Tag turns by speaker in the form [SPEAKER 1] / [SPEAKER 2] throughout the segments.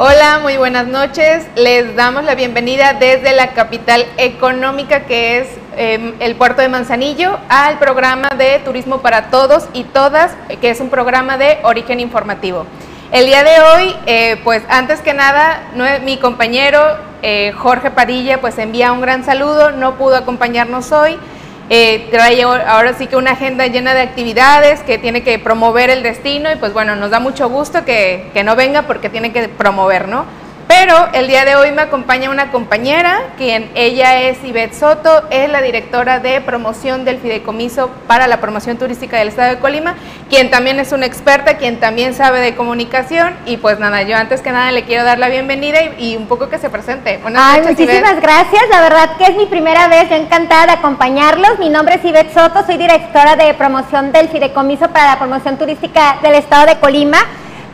[SPEAKER 1] Hola, muy buenas noches. Les damos la bienvenida desde la capital económica que es em, el puerto de Manzanillo al programa de Turismo para Todos y Todas, que es un programa de origen informativo. El día de hoy, eh, pues antes que nada, mi compañero eh, Jorge Padilla pues envía un gran saludo, no pudo acompañarnos hoy. Eh, trae ahora sí que una agenda llena de actividades que tiene que promover el destino y pues bueno, nos da mucho gusto que, que no venga porque tiene que promover, ¿no? Pero el día de hoy me acompaña una compañera, quien ella es Ivette Soto, es la directora de promoción del Fideicomiso para la promoción turística del Estado de Colima, quien también es una experta, quien también sabe de comunicación. Y pues nada, yo antes que nada le quiero dar la bienvenida y, un poco que se presente.
[SPEAKER 2] Ay, muchísimas gracias, la verdad que es mi primera vez, yo encantada de acompañarlos. Mi nombre es Ivette Soto, soy directora de promoción del Fideicomiso para la promoción turística del Estado de Colima.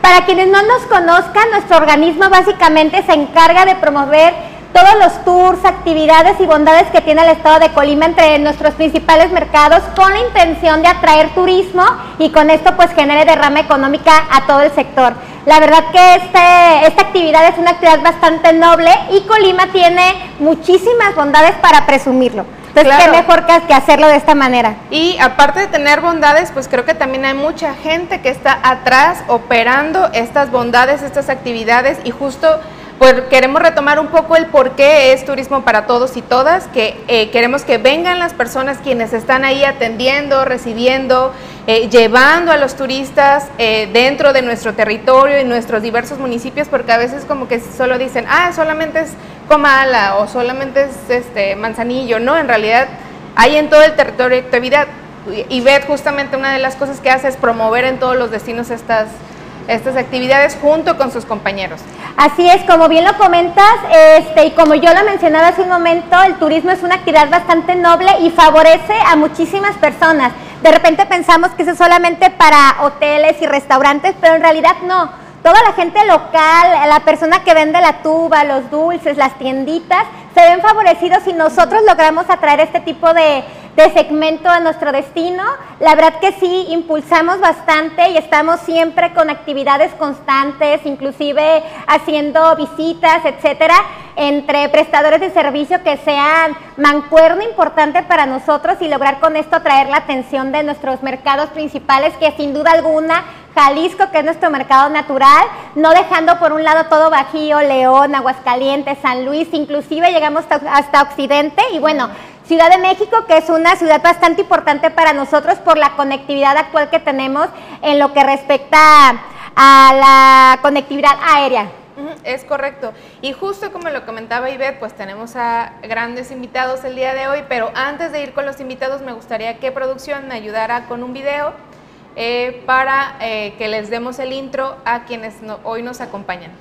[SPEAKER 2] Para quienes no nos conozcan, nuestro organismo básicamente se encarga de promover todos los tours, actividades y bondades que tiene el estado de Colima entre nuestros principales mercados con la intención de atraer turismo y con esto pues genere derrama económica a todo el sector. La verdad que este, esta actividad es una actividad bastante noble y Colima tiene muchísimas bondades para presumirlo. Entonces, qué mejor que, hacerlo de esta manera.
[SPEAKER 1] Y aparte de tener bondades, pues creo que también hay mucha gente que está atrás operando estas bondades, estas actividades y justo pues queremos retomar un poco el por qué es turismo para todos y todas, que eh, queremos que vengan las personas quienes están ahí atendiendo, recibiendo, eh, llevando a los turistas eh, dentro de nuestro territorio y nuestros diversos municipios, porque a veces como que solo dicen, ah, solamente es Comala o solamente es este Manzanillo, no, en realidad hay en todo el territorio actividad. Y ver justamente una de las cosas que hace es promover en todos los destinos estas estas actividades junto con sus compañeros.
[SPEAKER 2] Así es, como bien lo comentas, este, y como yo lo mencionaba hace un momento, el turismo es una actividad bastante noble y favorece a muchísimas personas. De repente pensamos que es solamente para hoteles y restaurantes, pero en realidad no toda la gente local, la persona que vende la tuba, los dulces, las tienditas, se ven favorecidos si nosotros logramos atraer este tipo de, segmento a nuestro destino. La verdad que sí, impulsamos bastante y estamos siempre con actividades constantes, inclusive haciendo visitas, etcétera, entre prestadores de servicio que sean mancuerno importante para nosotros y lograr con esto atraer la atención de nuestros mercados principales que sin duda alguna Jalisco, que es nuestro mercado natural, no dejando por un lado todo Bajío, León, Aguascalientes, San Luis, inclusive llegamos hasta, Occidente y bueno, Ciudad de México, que es una ciudad bastante importante para nosotros por la conectividad actual que tenemos en lo que respecta a la conectividad aérea.
[SPEAKER 1] Es correcto. Y justo como lo comentaba Ivette, pues tenemos a grandes invitados el día de hoy, pero antes de ir con los invitados me gustaría que producción me ayudara con un video eh, para eh, que les demos el intro a quienes hoy nos acompañan.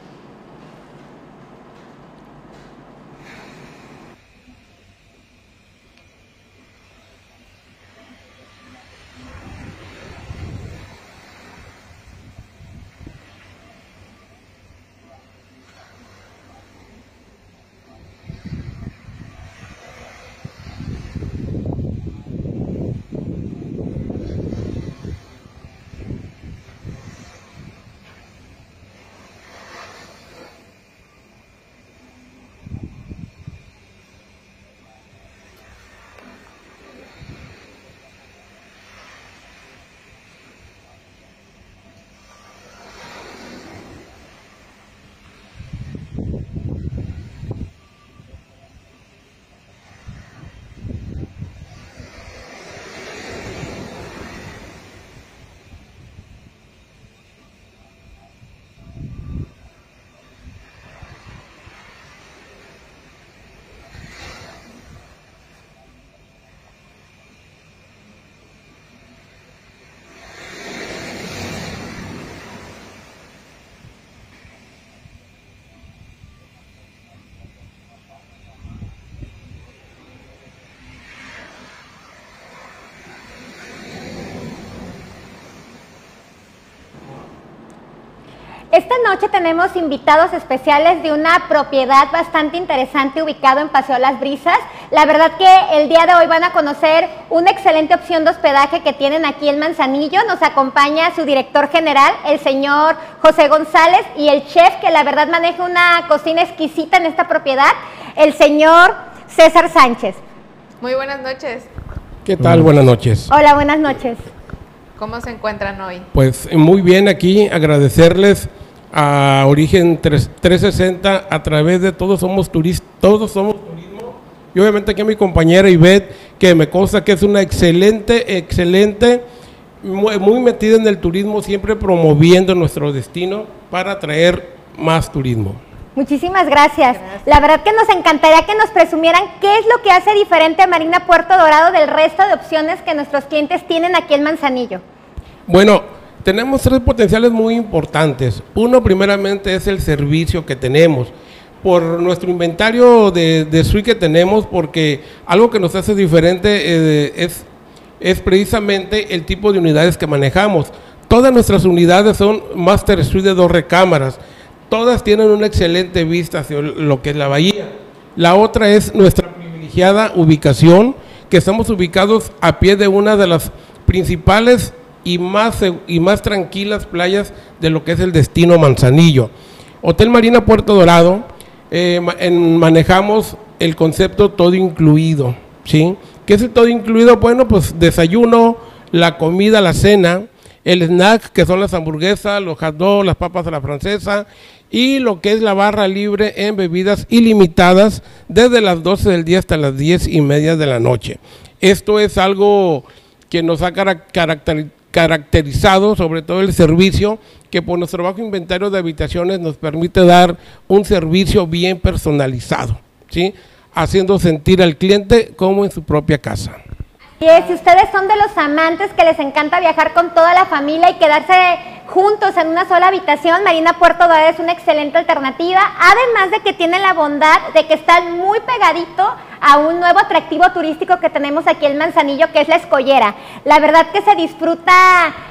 [SPEAKER 2] Esta noche tenemos invitados especiales de una propiedad bastante interesante ubicado en Paseo Las Brisas. La verdad que el día de hoy van a conocer una excelente opción de hospedaje que tienen aquí en Manzanillo. Nos acompaña su director general, el señor José González, y el chef que la verdad maneja una cocina exquisita en esta propiedad, el señor César Sánchez.
[SPEAKER 1] Muy buenas noches.
[SPEAKER 3] ¿Qué tal? Buenas noches.
[SPEAKER 2] Hola, buenas noches.
[SPEAKER 1] ¿Cómo se encuentran hoy?
[SPEAKER 3] Pues muy bien aquí, agradecerles a Origen 360 a través de Todos Somos Turistas, Todos Somos Turismo. Y obviamente aquí a mi compañera Ivette, que me consta que es una excelente, excelente, muy, muy metida en el turismo, siempre promoviendo nuestro destino para atraer más turismo.
[SPEAKER 2] Muchísimas gracias. La verdad que nos encantaría que nos presumieran qué es lo que hace diferente a Marina Puerto Dorado del resto de opciones que nuestros clientes tienen aquí en Manzanillo.
[SPEAKER 3] Bueno, tenemos tres potenciales muy importantes. Uno, primeramente, es el servicio que tenemos. Por nuestro inventario de, de suite que tenemos, porque algo que nos hace diferente eh, es, es precisamente el tipo de unidades que manejamos. Todas nuestras unidades son Master Suite de dos recámaras. Todas tienen una excelente vista hacia lo que es la bahía. La otra es nuestra privilegiada ubicación, que estamos ubicados a pie de una de las principales y más, y más tranquilas playas de lo que es el destino Manzanillo. Hotel Marina Puerto Dorado, eh, manejamos el concepto todo incluido, ¿sí? ¿Qué es el todo incluido? Bueno, pues desayuno, la comida, la cena, el snack, que son las hamburguesas, los hot dogs, las papas a la francesa, y lo que es la barra libre en bebidas ilimitadas desde las 12 del día hasta las 10 y media de la noche. Esto es algo que nos ha caracterizado caracterizado, sobre todo el servicio, que por nuestro bajo inventario de habitaciones nos permite dar un servicio bien personalizado, ¿sí? haciendo sentir al cliente como en su propia casa.
[SPEAKER 2] Y si ustedes son de los amantes que les encanta viajar con toda la familia y quedarse juntos en una sola habitación, Marina Puerto Dorado es una excelente alternativa, además de que tiene la bondad de que está muy pegadito a un nuevo atractivo turístico que tenemos aquí en Manzanillo, que es la escollera. La verdad que se disfruta,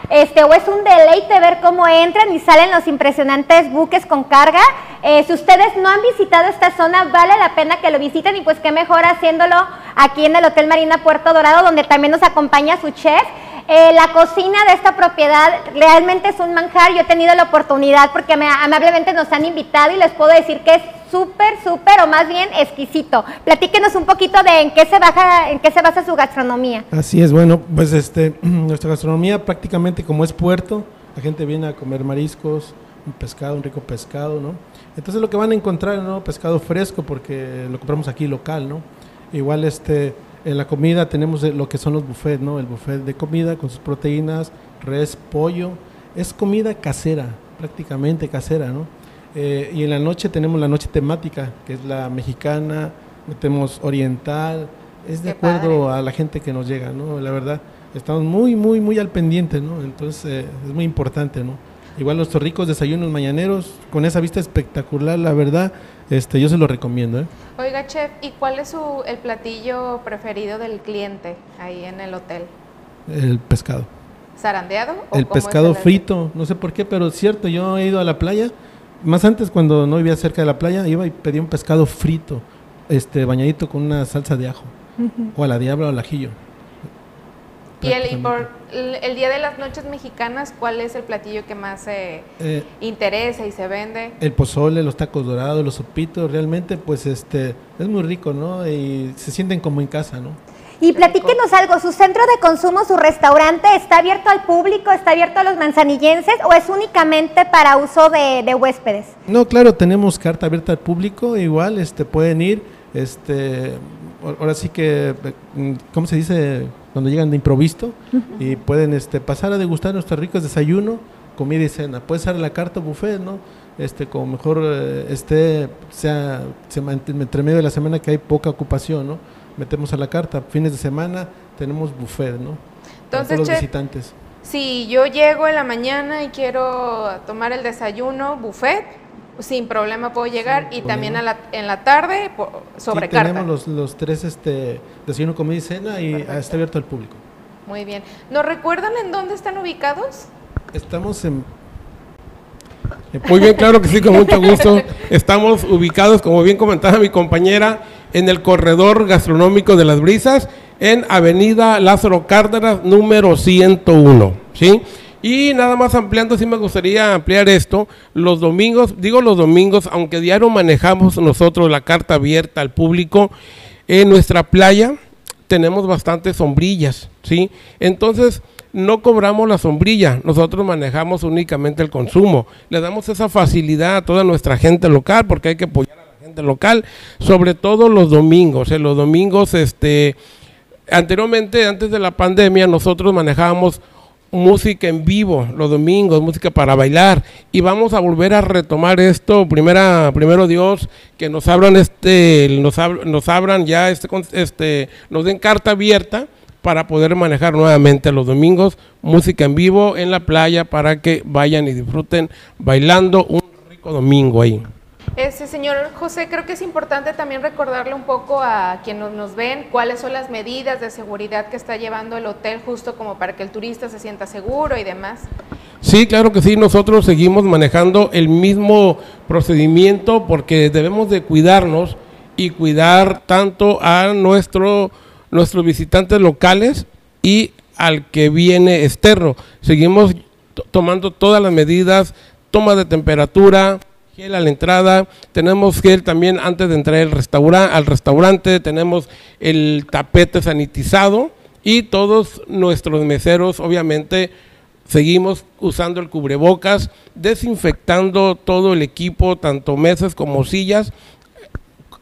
[SPEAKER 2] este, o es un deleite ver cómo entran y salen los impresionantes buques con carga. Eh, si ustedes no han visitado esta zona, vale la pena que lo visiten y pues qué mejor haciéndolo aquí en el Hotel Marina Puerto Dorado, donde también nos acompaña su chef. Eh, la cocina de esta propiedad realmente es un manjar. Yo he tenido la oportunidad porque amablemente nos han invitado y les puedo decir que es súper, súper o más bien exquisito. Platíquenos un poquito de en qué se baja, en qué se basa su gastronomía.
[SPEAKER 4] Así es, bueno, pues este, nuestra gastronomía prácticamente como es puerto, la gente viene a comer mariscos, un pescado, un rico pescado, ¿no? Entonces lo que van a encontrar, ¿no? Pescado fresco porque lo compramos aquí local, ¿no? Igual este en la comida tenemos lo que son los buffets, ¿no? El buffet de comida con sus proteínas, res, pollo. Es comida casera, prácticamente casera, ¿no? Eh, y en la noche tenemos la noche temática, que es la mexicana, metemos oriental. Es de acuerdo a la gente que nos llega, ¿no? La verdad, estamos muy, muy, muy al pendiente, ¿no? Entonces eh, es muy importante, ¿no? Igual los ricos desayunos mañaneros, con esa vista espectacular, la verdad, este, yo se lo recomiendo. ¿eh?
[SPEAKER 1] Oiga, chef, ¿y cuál es su, el platillo preferido del cliente ahí en el hotel?
[SPEAKER 4] El pescado.
[SPEAKER 1] ¿Zarandeado?
[SPEAKER 4] el pescado frito, no sé por qué, pero es cierto, yo he ido a la playa, más antes cuando no vivía cerca de la playa, iba y pedía un pescado frito, este, bañadito con una salsa de ajo, o a la diabla o al ajillo.
[SPEAKER 1] Y el, por el, Día de las Noches Mexicanas, ¿cuál es el platillo que más se eh, interesa y se vende?
[SPEAKER 4] El pozole, los tacos dorados, los sopitos, realmente pues este es muy rico, ¿no? Y se sienten como en casa, ¿no?
[SPEAKER 2] Y platíquenos algo, ¿su centro de consumo, su restaurante, está abierto al público, está abierto a los manzanillenses o es únicamente para uso de, de huéspedes?
[SPEAKER 4] No, claro, tenemos carta abierta al público, igual este pueden ir, este ahora sí que, ¿cómo se dice? Cuando llegan de improviso y pueden este, pasar a degustar nuestros ricos desayuno, comida y cena. Puede ser la carta buffet, ¿no? Este, como mejor eh, esté, sea, entre medio de la semana que hay poca ocupación, ¿no? Metemos a la carta. Fines de semana tenemos buffet, ¿no?
[SPEAKER 1] Entonces, los visitantes. Si yo llego en la mañana y quiero tomar el desayuno, buffet, sin problema puedo llegar y también en la tarde sobre sí,
[SPEAKER 4] Tenemos los, los, tres, este, desayuno, comida y cena y está abierto al público.
[SPEAKER 1] Muy bien. ¿Nos recuerdan en dónde están ubicados?
[SPEAKER 4] Estamos en
[SPEAKER 3] Muy bien, claro que sí, con mucho gusto. Estamos ubicados, como bien comentaba mi compañera, en el corredor gastronómico de las brisas, en Avenida Lázaro Cárdenas, número 101. ¿sí? Y nada más ampliando, sí me gustaría ampliar esto. Los domingos, digo los domingos, aunque diario manejamos nosotros la carta abierta al público, en nuestra playa tenemos bastantes sombrillas, ¿sí? Entonces, no cobramos la sombrilla, nosotros manejamos únicamente el consumo. Le damos esa facilidad a toda nuestra gente local, porque hay que apoyar a la gente local, sobre todo los domingos. En los domingos, este, anteriormente, antes de la pandemia, nosotros manejábamos música en vivo los domingos, música para bailar y vamos a volver a retomar esto, primera, primero Dios, que nos abran este, nos, nos abran ya este, este, nos den carta abierta para poder manejar nuevamente los domingos música en vivo en la playa para que vayan y disfruten bailando un rico domingo ahí.
[SPEAKER 1] Este señor José, creo que es importante también recordarle un poco a quienes nos ven cuáles son las medidas de seguridad que está llevando el hotel justo como para que el turista se sienta seguro y demás.
[SPEAKER 3] Sí, claro que sí, nosotros seguimos manejando el mismo procedimiento porque debemos de cuidarnos y cuidar tanto a nuestro, nuestros visitantes locales y al que viene externo. Seguimos tomando todas las medidas, toma de temperatura, gel a la entrada, tenemos gel también antes de entrar al, restaurante, al restaurante, tenemos el tapete sanitizado y todos nuestros meseros obviamente seguimos usando el cubrebocas, desinfectando todo el equipo, tanto mesas como sillas,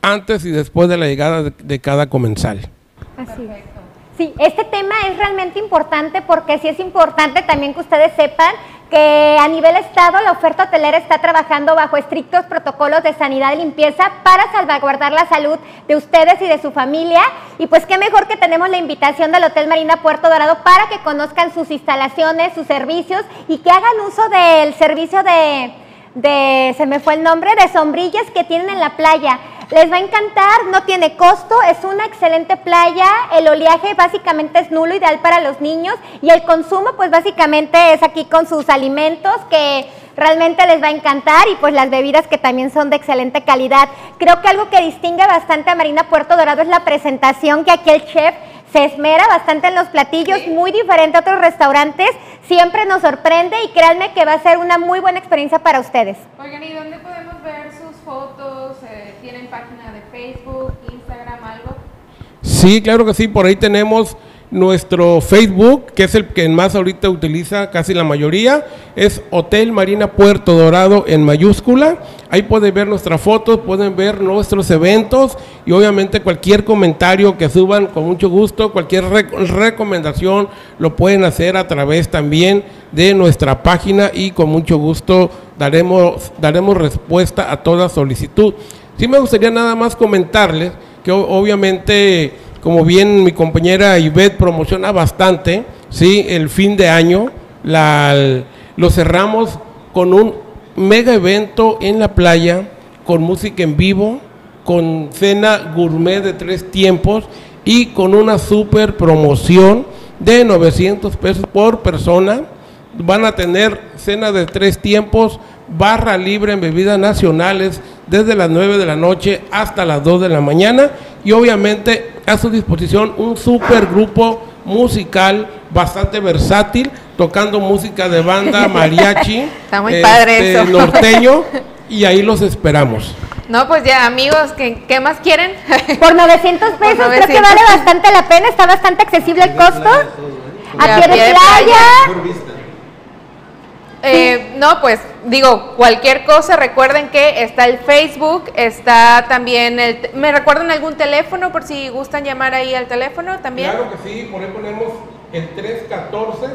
[SPEAKER 3] antes y después de la llegada de, cada comensal.
[SPEAKER 2] Así es. Sí, este tema es realmente importante porque sí es importante también que ustedes sepan que a nivel Estado la oferta hotelera está trabajando bajo estrictos protocolos de sanidad y limpieza para salvaguardar la salud de ustedes y de su familia. Y pues qué mejor que tenemos la invitación del Hotel Marina Puerto Dorado para que conozcan sus instalaciones, sus servicios y que hagan uso del servicio de, de se me fue el nombre, de sombrillas que tienen en la playa. Les va a encantar, no tiene costo, es una excelente playa, el oleaje básicamente es nulo, ideal para los niños y el consumo pues básicamente es aquí con sus alimentos que realmente les va a encantar y pues las bebidas que también son de excelente calidad. Creo que algo que distingue bastante a Marina Puerto Dorado es la presentación que aquí el chef se esmera bastante en los platillos, muy diferente a otros restaurantes, siempre nos sorprende y créanme que va a ser una muy buena experiencia para ustedes.
[SPEAKER 1] Oigan, ¿y dónde podemos ver sus fotos? Eh, ¿Tienen página de Facebook, Instagram, algo?
[SPEAKER 3] Sí, claro que sí, por ahí tenemos nuestro Facebook, que es el que más ahorita utiliza casi la mayoría, es Hotel Marina Puerto Dorado en mayúscula. Ahí pueden ver nuestras fotos, pueden ver nuestros eventos y obviamente cualquier comentario que suban con mucho gusto, cualquier recomendación lo pueden hacer a través también de nuestra página y con mucho gusto daremos, daremos respuesta a toda solicitud. Sí me gustaría nada más comentarles que obviamente como bien mi compañera Ivette promociona bastante, ¿sí? el fin de año la, lo cerramos con un mega evento en la playa, con música en vivo, con cena gourmet de tres tiempos y con una super promoción de 900 pesos por persona. Van a tener cena de tres tiempos, barra libre en bebidas nacionales desde las 9 de la noche hasta las 2 de la mañana y obviamente a su disposición un super grupo musical bastante versátil, tocando música de banda, mariachi,
[SPEAKER 1] Está muy padre
[SPEAKER 3] este, norteño, y ahí los esperamos.
[SPEAKER 1] No, pues ya amigos, ¿qué, qué más quieren?
[SPEAKER 2] Por 900 pesos
[SPEAKER 1] Por
[SPEAKER 2] creo que
[SPEAKER 1] 900.
[SPEAKER 2] vale bastante la pena, está bastante accesible el costo. A
[SPEAKER 1] Ya,
[SPEAKER 2] pie de
[SPEAKER 1] pie de
[SPEAKER 2] playa.
[SPEAKER 1] Eh, no, pues digo, cualquier cosa, recuerden que está el Facebook, está también el... ¿Me recuerdan algún teléfono por si gustan llamar ahí al teléfono también?
[SPEAKER 3] Claro que sí, por ahí ponemos el 314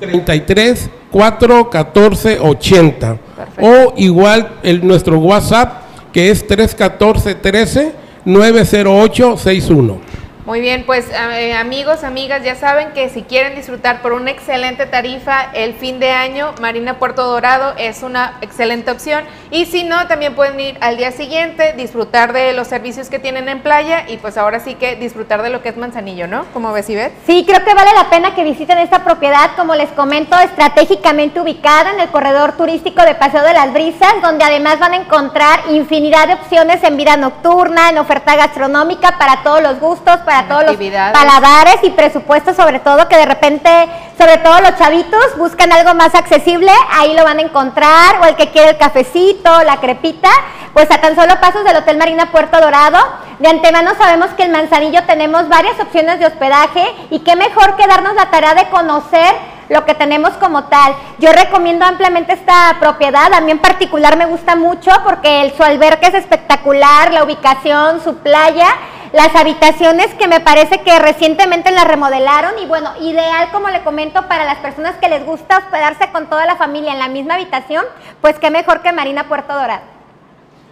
[SPEAKER 3] 33 414 80
[SPEAKER 1] Perfecto.
[SPEAKER 3] o igual el, nuestro WhatsApp que es 314 13 908 61.
[SPEAKER 1] Muy bien, pues eh, amigos, amigas, ya saben que si quieren disfrutar por una excelente tarifa el fin de año, Marina Puerto Dorado es una excelente opción. Y si no, también pueden ir al día siguiente, disfrutar de los servicios que tienen en playa y pues ahora sí que disfrutar de lo que es Manzanillo, ¿no? ¿Cómo ves, Ivette?
[SPEAKER 2] Sí, creo que vale la pena que visiten esta propiedad, como les comento, estratégicamente ubicada en el corredor turístico de Paseo de las Brisas, donde además van a encontrar infinidad de opciones en vida nocturna, en oferta gastronómica para todos los gustos, todos los paladares y presupuestos, sobre todo que de repente, sobre todo los chavitos, buscan algo más accesible, ahí lo van a encontrar, o el que quiere el cafecito, la crepita, pues a tan solo pasos del Hotel Marina Puerto Dorado. De antemano sabemos que en Manzanillo tenemos varias opciones de hospedaje y qué mejor que darnos la tarea de conocer lo que tenemos como tal. Yo recomiendo ampliamente esta propiedad, a mí en particular me gusta mucho porque el, su alberca es espectacular, la ubicación, su playa las habitaciones que me parece que recientemente las remodelaron y bueno, ideal como le comento para las personas que les gusta hospedarse con toda la familia en la misma habitación, pues qué mejor que Marina Puerto Dorado.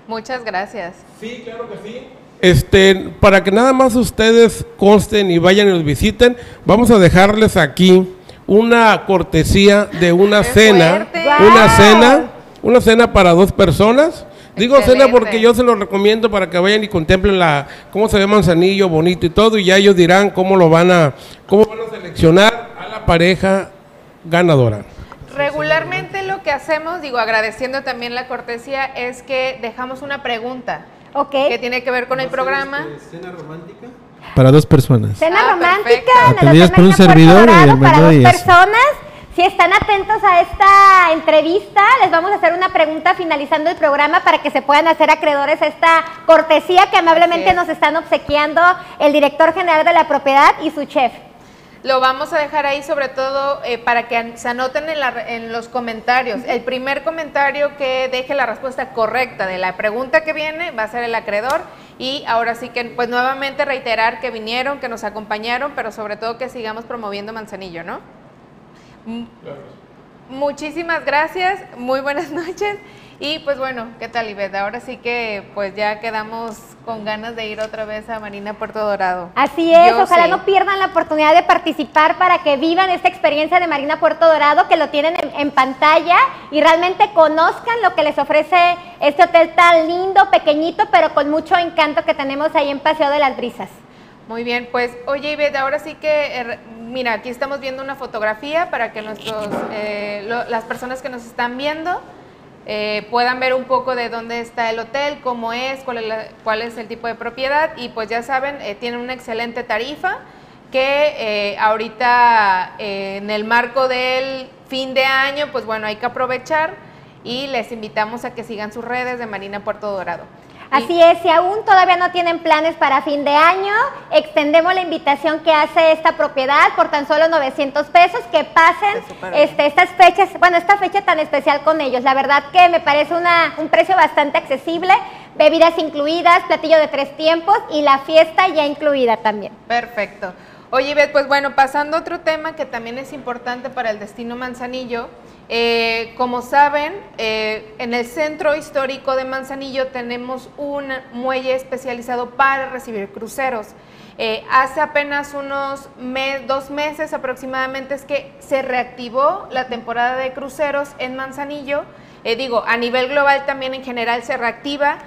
[SPEAKER 1] Muchas gracias.
[SPEAKER 3] Sí, claro que sí. Este, para que nada más ustedes consten y vayan y los visiten, vamos a dejarles aquí una cortesía de una cena, una cena, una cena para dos personas Digo cena porque yo se lo recomiendo para que vayan y contemplen la cómo se ve Manzanillo bonito y todo y ya ellos dirán cómo lo van a cómo van a seleccionar a la pareja ganadora.
[SPEAKER 1] Regularmente lo que hacemos, digo agradeciendo también la cortesía, es que dejamos una pregunta okay. que tiene que ver con el programa.
[SPEAKER 4] Este, ¿Cena romántica? Para dos personas.
[SPEAKER 2] Cena ah, romántica.
[SPEAKER 4] Atendidas por un servidor y el
[SPEAKER 2] para dos personas. Si están atentos a esta entrevista, les vamos a hacer una pregunta finalizando el programa para que se puedan hacer acreedores a esta cortesía que amablemente nos están obsequiando el director general de la propiedad y su chef.
[SPEAKER 1] Lo vamos a dejar ahí sobre todo eh, para que se anoten en, en, los comentarios. El primer comentario que deje la respuesta correcta de la pregunta que viene va a ser el acreedor. Y ahora sí que, pues nuevamente reiterar que vinieron, que nos acompañaron, pero sobre todo que sigamos promoviendo Manzanillo, ¿no? Muchísimas gracias, muy buenas noches. Y pues bueno, ¿qué tal Ivette? Ahora sí que pues ya quedamos con ganas de ir otra vez a Marina Puerto Dorado.
[SPEAKER 2] Así es, ojalá no pierdan la oportunidad de participar para que vivan esta experiencia de Marina Puerto Dorado, que lo tienen en, en pantalla y realmente conozcan lo que les ofrece este hotel tan lindo, pequeñito, pero con mucho encanto que tenemos ahí en Paseo de las Brisas.
[SPEAKER 1] Muy bien, pues oye Ivette, ahora sí que, er, mira, aquí estamos viendo una fotografía para que nuestros, eh, las personas que nos están viendo eh, puedan ver un poco de dónde está el hotel, cómo es, cuál es, cuál es el tipo de propiedad y pues ya saben, eh, tiene una excelente tarifa que ahorita en el marco del fin de año, pues bueno, hay que aprovechar y les invitamos a que sigan sus redes de Marina Puerto Dorado.
[SPEAKER 2] Así es, si aún todavía no tienen planes para fin de año, extendemos la invitación que hace esta propiedad por tan solo 900 pesos, que pasen este, estas fechas, bueno, esta fecha tan especial con ellos. La verdad que me parece una, un precio bastante accesible, bebidas incluidas, platillo de tres tiempos y la fiesta ya incluida también.
[SPEAKER 1] Perfecto. Oye, Beth, pues bueno, pasando a otro tema que también es importante para el destino Manzanillo, eh, como saben, eh, en el centro histórico de Manzanillo tenemos un muelle especializado para recibir cruceros. Eh, hace apenas unos dos meses aproximadamente es que se reactivó la temporada de cruceros en Manzanillo. digo, a nivel global también en general se reactiva.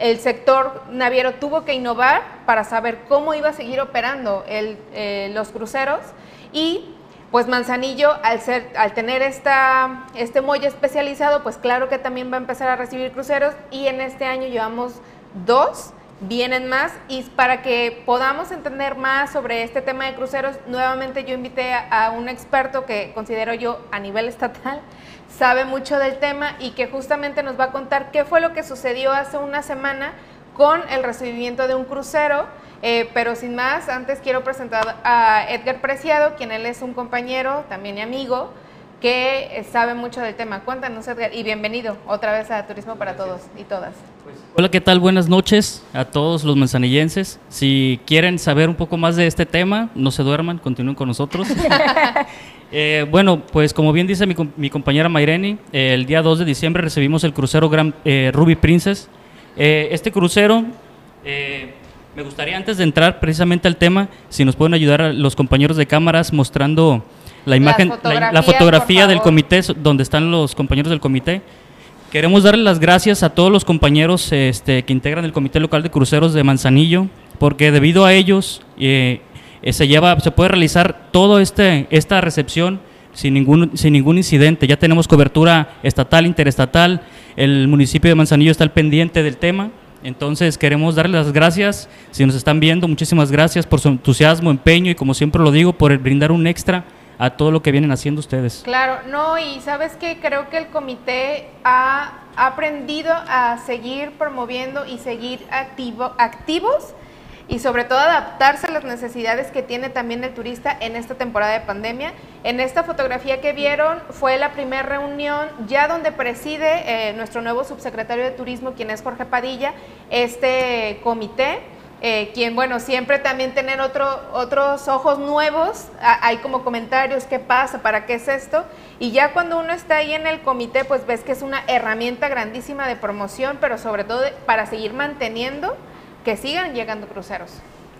[SPEAKER 1] El sector naviero tuvo que innovar para saber cómo iba a seguir operando los cruceros. Y pues Manzanillo, al, tener este muelle especializado, pues claro que también va a empezar a recibir cruceros. Y en este año llevamos dos, vienen más. Y para que podamos entender más sobre este tema de cruceros, nuevamente yo invité a, un experto que considero yo a nivel estatal sabe mucho del tema y que justamente nos va a contar qué fue lo que sucedió hace una semana con el recibimiento de un crucero. Eh, pero sin más, antes quiero presentar a Edgar Preciado, quien él es un compañero, también amigo, que eh, sabe mucho del tema. Cuéntanos, Edgar, y bienvenido otra vez a Turismo para Todos y Todas.
[SPEAKER 5] Hola, ¿qué tal? Buenas noches a todos los manzanillenses. Si quieren saber un poco más de este tema, no se duerman, continúen con nosotros. Eh, bueno, pues como bien dice mi, compañera Maireni, el día 2 de diciembre recibimos el crucero Gran, Ruby Princess. este crucero Me gustaría antes de entrar precisamente al tema, si nos pueden ayudar a los compañeros de cámaras mostrando la imagen, la, fotografía del comité, donde están los compañeros del comité. Queremos darle las gracias a todos los compañeros este, que integran el Comité Local de Cruceros de Manzanillo, porque debido a ellos eh, eh, se, lleva, se puede realizar toda este, esta recepción sin ningún, sin ningún incidente. Ya tenemos cobertura estatal, interestatal, el municipio de Manzanillo está al pendiente del tema. Entonces queremos darle las gracias, si nos están viendo, muchísimas gracias por su entusiasmo, empeño y como siempre lo digo, por brindar un extra a todo lo que vienen haciendo ustedes.
[SPEAKER 1] Claro, no, y sabes que creo que el comité ha aprendido a seguir promoviendo y seguir activo, activos y sobre todo adaptarse a las necesidades que tiene también el turista en esta temporada de pandemia. En esta fotografía que vieron fue la primera reunión ya donde preside eh, nuestro nuevo subsecretario de Turismo, quien es Jorge Padilla, este comité. Eh, quien, bueno, siempre también tener otro, otros ojos nuevos, a- hay como comentarios, ¿qué pasa? ¿Para qué es esto? Y ya cuando uno está ahí en el comité, pues ves que es una herramienta grandísima de promoción, pero sobre todo de- para seguir manteniendo que sigan llegando cruceros.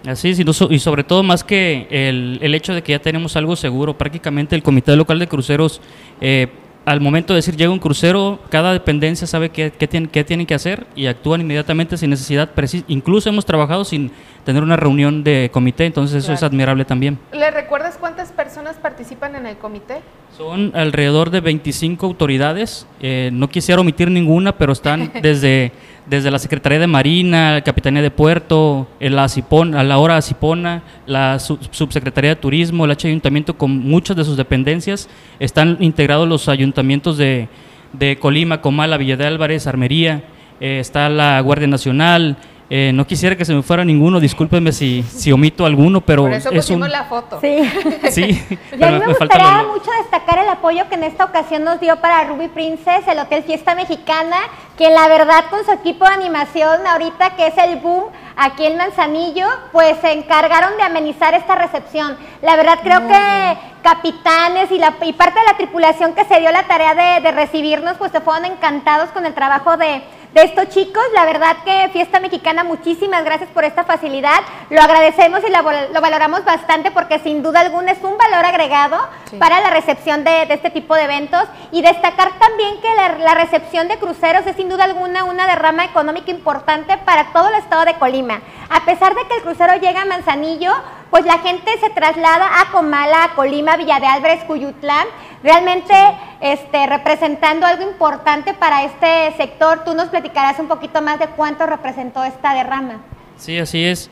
[SPEAKER 5] Así es, y, sobre todo más que el, el hecho de que ya tenemos algo seguro, prácticamente el Comité Local de Cruceros, eh, al momento de decir llega un crucero, cada dependencia sabe qué, qué, tienen, qué tienen que hacer y actúan inmediatamente sin necesidad, incluso hemos trabajado sin tener una reunión de comité, entonces eso es admirable también.
[SPEAKER 1] ¿Le recuerdas cuántas personas participan en el comité?
[SPEAKER 5] Son alrededor de 25 autoridades, eh, no quisiera omitir ninguna, pero están desde, desde la Secretaría de Marina, la Capitanía de Puerto, el Acipon, a la hora Acipona, la Su- Subsecretaría de Turismo, el H Ayuntamiento con muchas de sus dependencias, están integrados los ayuntamientos de, de Colima, Comala, Villa de Álvarez, Armería, eh, está la Guardia Nacional, eh, no quisiera que se me fuera ninguno, discúlpenme si, si omito alguno, pero
[SPEAKER 1] Por eso
[SPEAKER 5] es
[SPEAKER 1] pusimos
[SPEAKER 5] un...
[SPEAKER 1] la foto.
[SPEAKER 2] Sí.
[SPEAKER 5] Sí,
[SPEAKER 2] Y a
[SPEAKER 5] pero
[SPEAKER 2] mí
[SPEAKER 5] me,
[SPEAKER 2] me gustaría mucho destacar el apoyo que en esta ocasión nos dio para Ruby Princess, el Hotel Fiesta Mexicana, que la verdad con su equipo de animación ahorita que es el boom aquí en Manzanillo, pues se encargaron de amenizar esta recepción. La verdad creo que capitanes y, la, y parte de la tripulación que se dio la tarea de, de recibirnos, pues se fueron encantados con el trabajo de, de estos chicos. La verdad que Fiesta Mexicana, muchísimas gracias por esta facilidad. Lo agradecemos y lo valoramos bastante porque sin duda alguna es un valor agregado
[SPEAKER 1] Sí.
[SPEAKER 2] para la recepción de, de este tipo de eventos. Y destacar también que la, la recepción de cruceros es sin duda alguna una derrama económica importante para todo el estado de Colima. A pesar de que el crucero llega a Manzanillo, pues la gente se traslada a Comala, a Colima, Villa de Álvarez, Cuyutlán, realmente este, representando algo importante para este sector. Tú nos platicarás un poquito más de cuánto representó esta derrama.
[SPEAKER 5] Sí, así es.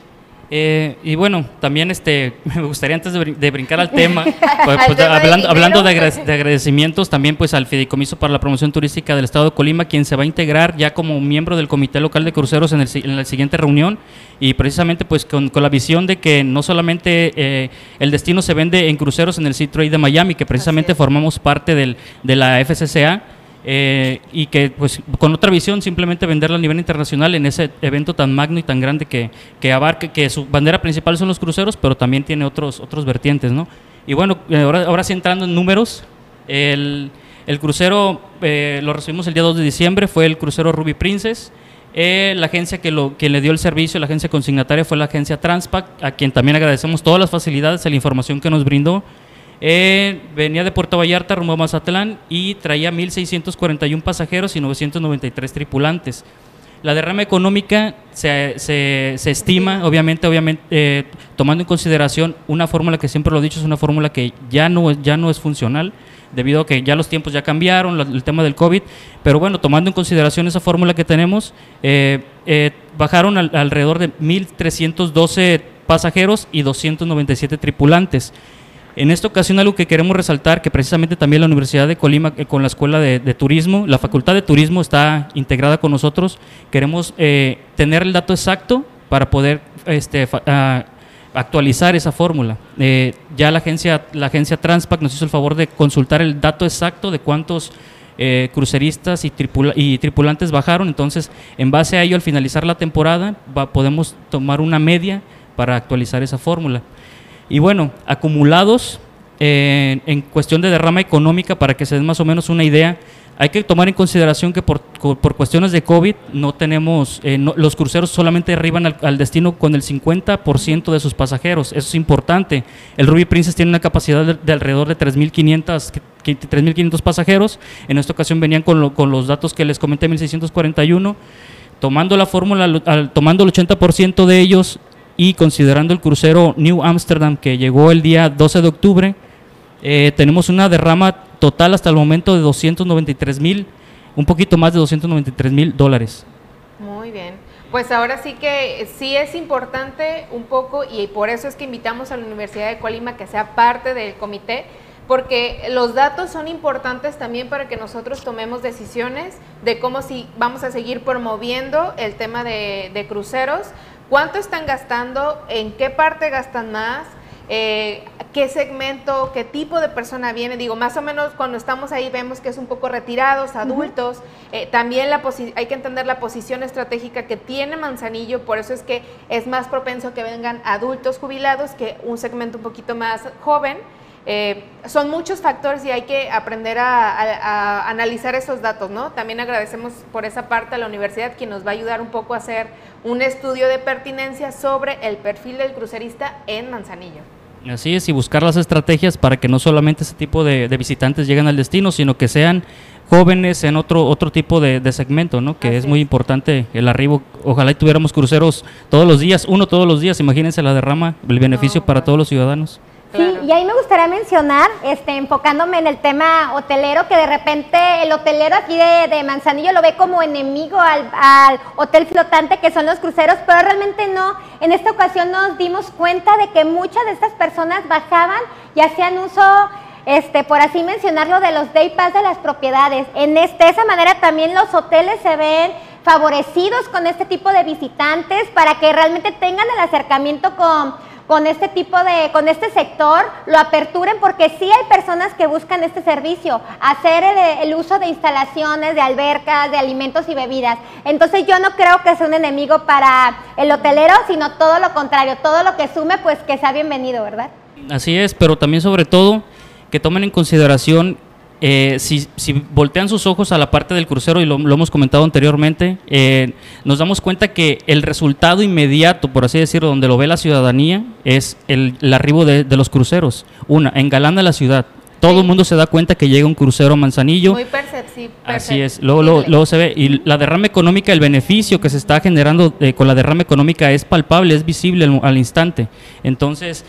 [SPEAKER 5] Eh, y bueno, también este, me gustaría antes de, brin- de brincar al tema, pues, pues, hablando, hablando de, agradecimientos también pues al Fideicomiso para la Promoción Turística del Estado de Colima, quien se va a integrar ya como miembro del Comité Local de Cruceros en, el en la siguiente reunión. Y precisamente pues con, con la visión de que no solamente eh, el destino se vende en cruceros en el sitio de Miami, que precisamente formamos parte del, de la FCCA, eh, y que pues con otra visión simplemente venderla a nivel internacional en ese evento tan magno y tan grande que, que abarque, que su bandera principal son los cruceros, pero también tiene otros, otros vertientes, ¿no? Y bueno, eh, ahora, ahora sí entrando en números, el, el crucero eh, lo recibimos el día 2 de diciembre, fue el crucero Ruby Princess. Eh, la agencia que, lo, que le dio el servicio, la agencia consignataria, fue la agencia Transpac, a quien también agradecemos todas las facilidades y la información que nos brindó. Eh, venía de Puerto Vallarta rumbo a Mazatlán y traía 1.641 pasajeros y 993 tripulantes. La derrama económica se, se- se estima, obviamente, obviamente eh, tomando en consideración una fórmula que siempre lo he dicho, es una fórmula que ya no, ya no es funcional, debido a que ya los tiempos ya cambiaron, el tema del COVID, pero bueno, tomando en consideración esa fórmula que tenemos, eh, eh, bajaron al- alrededor de 1.312 pasajeros y 297 tripulantes. En esta ocasión algo que queremos resaltar, que precisamente también la Universidad de Colima eh, con la Escuela de, Turismo, la Facultad de Turismo está integrada con nosotros, queremos eh, tener el dato exacto para poder este, ah, actualizar esa fórmula. Eh, ya la agencia, la agencia Transpac nos hizo el favor de consultar el dato exacto de cuántos cruceristas y, tripula- y tripulantes bajaron, entonces en base a ello al finalizar la temporada podemos tomar una media para actualizar esa fórmula. Y bueno, acumulados eh, en cuestión de derrama económica, para que se den más o menos una idea, Hay que tomar en consideración que por, por cuestiones de COVID no tenemos, eh, los cruceros solamente arriban al, destino con el 50% de sus pasajeros. Eso es importante. El Ruby Princess tiene una capacidad de, alrededor de 3.500 pasajeros. En esta ocasión venían con, con los datos que les comenté, 1.641 tomando la fórmula, tomando el 80% de ellos y considerando el crucero New Amsterdam que llegó el día 12 de octubre, eh, tenemos una derrama total hasta el momento de 293 mil, un poquito más de 293 mil dólares.
[SPEAKER 1] Muy bien. Pues ahora sí que sí es importante un poco y por eso es que invitamos a la Universidad de Colima que sea parte del comité, porque los datos son importantes también para que nosotros tomemos decisiones de cómo si vamos a seguir promoviendo el tema de, de cruceros, cuánto están gastando, en qué parte gastan más, eh, qué segmento, qué tipo de persona viene. Digo, más o menos cuando estamos ahí vemos que es un poco retirados, adultos. Eh, también la hay que entender la posición estratégica que tiene Manzanillo, por eso es que es más propenso que vengan adultos jubilados que un segmento un poquito más joven. Eh, son muchos factores y hay que aprender a, analizar esos datos, ¿no? También agradecemos por esa parte a la universidad quien nos va a ayudar un poco a hacer un estudio de pertinencia sobre el perfil del crucerista en Manzanillo.
[SPEAKER 5] Así es, y buscar las estrategias para que no solamente ese tipo de, visitantes lleguen al destino, sino que sean jóvenes en otro otro tipo de, segmento, ¿no? Que es muy importante el arribo. Ojalá y tuviéramos cruceros todos los días, uno todos los días. Imagínense la derrama, el beneficio para todos los ciudadanos.
[SPEAKER 2] Sí, y ahí me gustaría mencionar, este, enfocándome en el tema hotelero, que de repente el hotelero aquí de, Manzanillo lo ve como enemigo al, al, hotel flotante que son los cruceros, pero realmente no. En esta ocasión nos dimos cuenta de que muchas de estas personas bajaban y hacían uso, este, por así mencionarlo, de los day pass de las propiedades. En este, de esa manera también los hoteles se ven favorecidos con este tipo de visitantes para que realmente tengan el acercamiento con con este tipo de, con este sector, lo aperturen porque sí hay personas que buscan este servicio, hacer el, uso de instalaciones, de albercas, de alimentos y bebidas. Entonces yo no creo que sea un enemigo para el hotelero, sino todo lo contrario, todo lo que sume, pues que sea bienvenido, ¿verdad?
[SPEAKER 5] Así es, pero también sobre todo que tomen en consideración eh, si, voltean sus ojos a la parte del crucero, y lo, hemos comentado anteriormente, eh, nos damos cuenta que el resultado inmediato, por así decirlo, donde lo ve la ciudadanía, es el, arribo de, los cruceros. Una, engalana la ciudad. Todo el mundo se da cuenta que llega un crucero a Manzanillo.
[SPEAKER 1] Muy perceptible.
[SPEAKER 5] Así es. Luego, luego, se ve. Y la derrama económica, el beneficio que se está generando eh, con la derrama económica es palpable, es visible al, al instante. Entonces,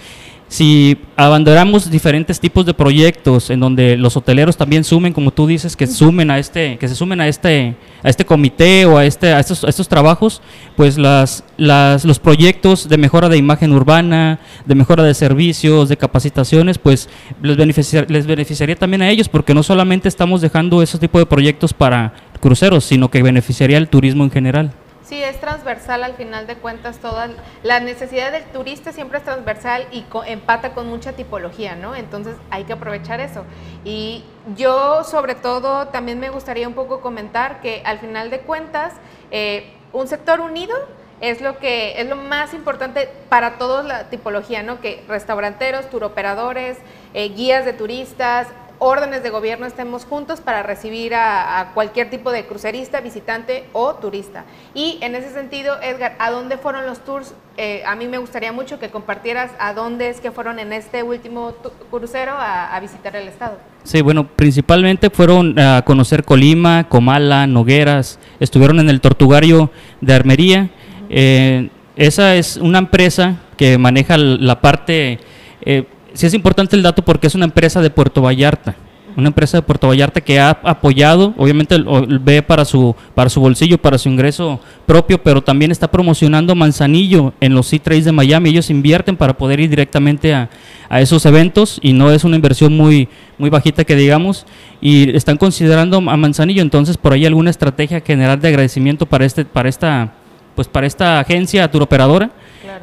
[SPEAKER 5] si abandonamos diferentes tipos de proyectos en donde los hoteleros también sumen, como tú dices, que sumen a este, que se sumen a este, a este comité o a este, a estos, estos trabajos, pues las, los proyectos de mejora de imagen urbana, de mejora de servicios, de capacitaciones, pues les, les beneficiaría también a ellos, porque no solamente estamos dejando ese tipo de proyectos para cruceros, sino que beneficiaría al turismo en general.
[SPEAKER 1] Sí, es transversal al final de cuentas toda la necesidad del turista siempre es transversal y empata con mucha tipología, ¿no? Entonces hay que aprovechar eso. Y yo sobre todo también me gustaría un poco comentar que al final de cuentas eh, un sector unido es lo que es lo más importante para toda la tipología, ¿no? Que restauranteros, turoperadores, eh, guías de turistas, órdenes de gobierno estemos juntos para recibir a, cualquier tipo de crucerista, visitante o turista. Y en ese sentido, Edgar, ¿a dónde fueron los tours? Eh, a mí me gustaría mucho que compartieras a dónde es que fueron en este último crucero a, visitar el estado.
[SPEAKER 5] Sí, bueno, principalmente fueron a conocer Colima, Comala, Nogueras, estuvieron en el Tortugario de Armería. Eh, esa es una empresa que maneja la parte... Eh, sí es importante el dato porque es una empresa de Puerto Vallarta. Una empresa de Puerto Vallarta que ha apoyado, obviamente ve para su, para su bolsillo, para su ingreso propio, pero también está promocionando Manzanillo en los C3 de Miami. Ellos invierten para poder ir directamente a, a, esos eventos y no es una inversión muy, muy bajita que digamos. Y están considerando a Manzanillo, entonces por ahí alguna estrategia general de agradecimiento para, este, para, esta, pues para esta agencia turoperadora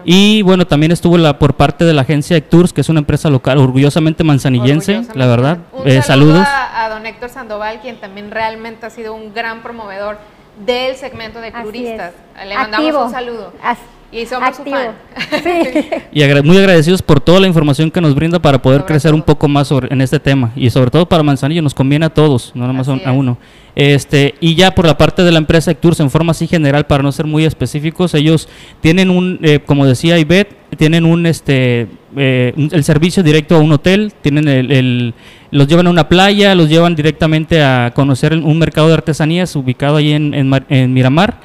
[SPEAKER 5] y bueno, también estuvo la, por parte de la agencia Tours, que es una empresa local, orgullosamente manzanillense, la verdad.
[SPEAKER 1] Un eh, saludos. A, don Héctor Sandoval, quien también realmente ha sido un gran promovedor del segmento de turistas. Le mandamos un saludo. Y somos
[SPEAKER 2] activo.
[SPEAKER 1] su fan.
[SPEAKER 2] Sí.
[SPEAKER 5] Y agra- muy agradecidos por toda la información que nos brinda para poder
[SPEAKER 1] Sobre
[SPEAKER 5] crecer un poco más sobre, en este tema. Y sobre todo para Manzanillo, nos conviene a todos, no nada más a, a uno. Este, y ya por la parte de la empresa Tours, en forma así general, para no ser muy específicos, ellos tienen un, eh, como decía Ivette, tienen un, este, eh, un- el servicio directo a un hotel, tienen el, el- los llevan a una playa, los llevan directamente a conocer un mercado de artesanías ubicado ahí en, en Miramar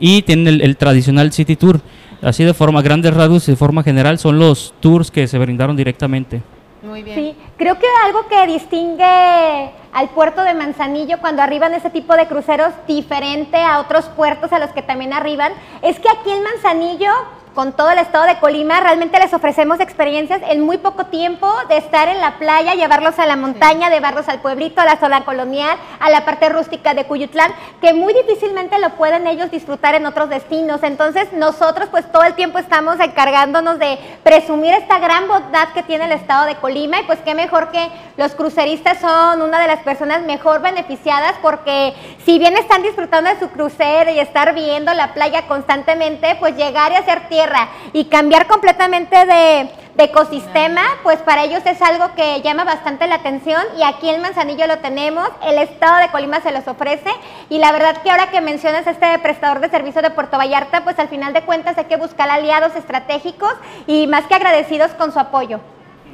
[SPEAKER 5] y tienen el, el tradicional City Tour. Así de forma, grandes rasgos y de forma general son los tours que se brindaron directamente.
[SPEAKER 1] Muy bien.
[SPEAKER 2] Sí, creo que algo que distingue al puerto de Manzanillo cuando arriban ese tipo de cruceros diferente a otros puertos a los que también arriban, es que aquí en Manzanillo, con todo el estado de Colima, realmente les ofrecemos experiencias en muy poco tiempo de estar en la playa, llevarlos a la montaña, llevarlos al pueblito, a la zona colonial, a la parte rústica de Cuyutlán, que muy difícilmente lo pueden ellos disfrutar en otros destinos. Entonces nosotros pues todo el tiempo estamos encargándonos de presumir esta gran bondad que tiene el estado de Colima y pues qué mejor que los cruceristas son una de las personas mejor beneficiadas porque si bien están disfrutando de su crucero y estar viendo la playa constantemente, pues llegar y hacer tierra y cambiar completamente de, de ecosistema, pues para ellos es algo que llama bastante la atención y aquí en Manzanillo lo tenemos, el estado de Colima se los ofrece y la verdad que ahora que mencionas este prestador de servicio de Puerto Vallarta, pues al final de cuentas hay que buscar aliados estratégicos y más que agradecidos con su apoyo.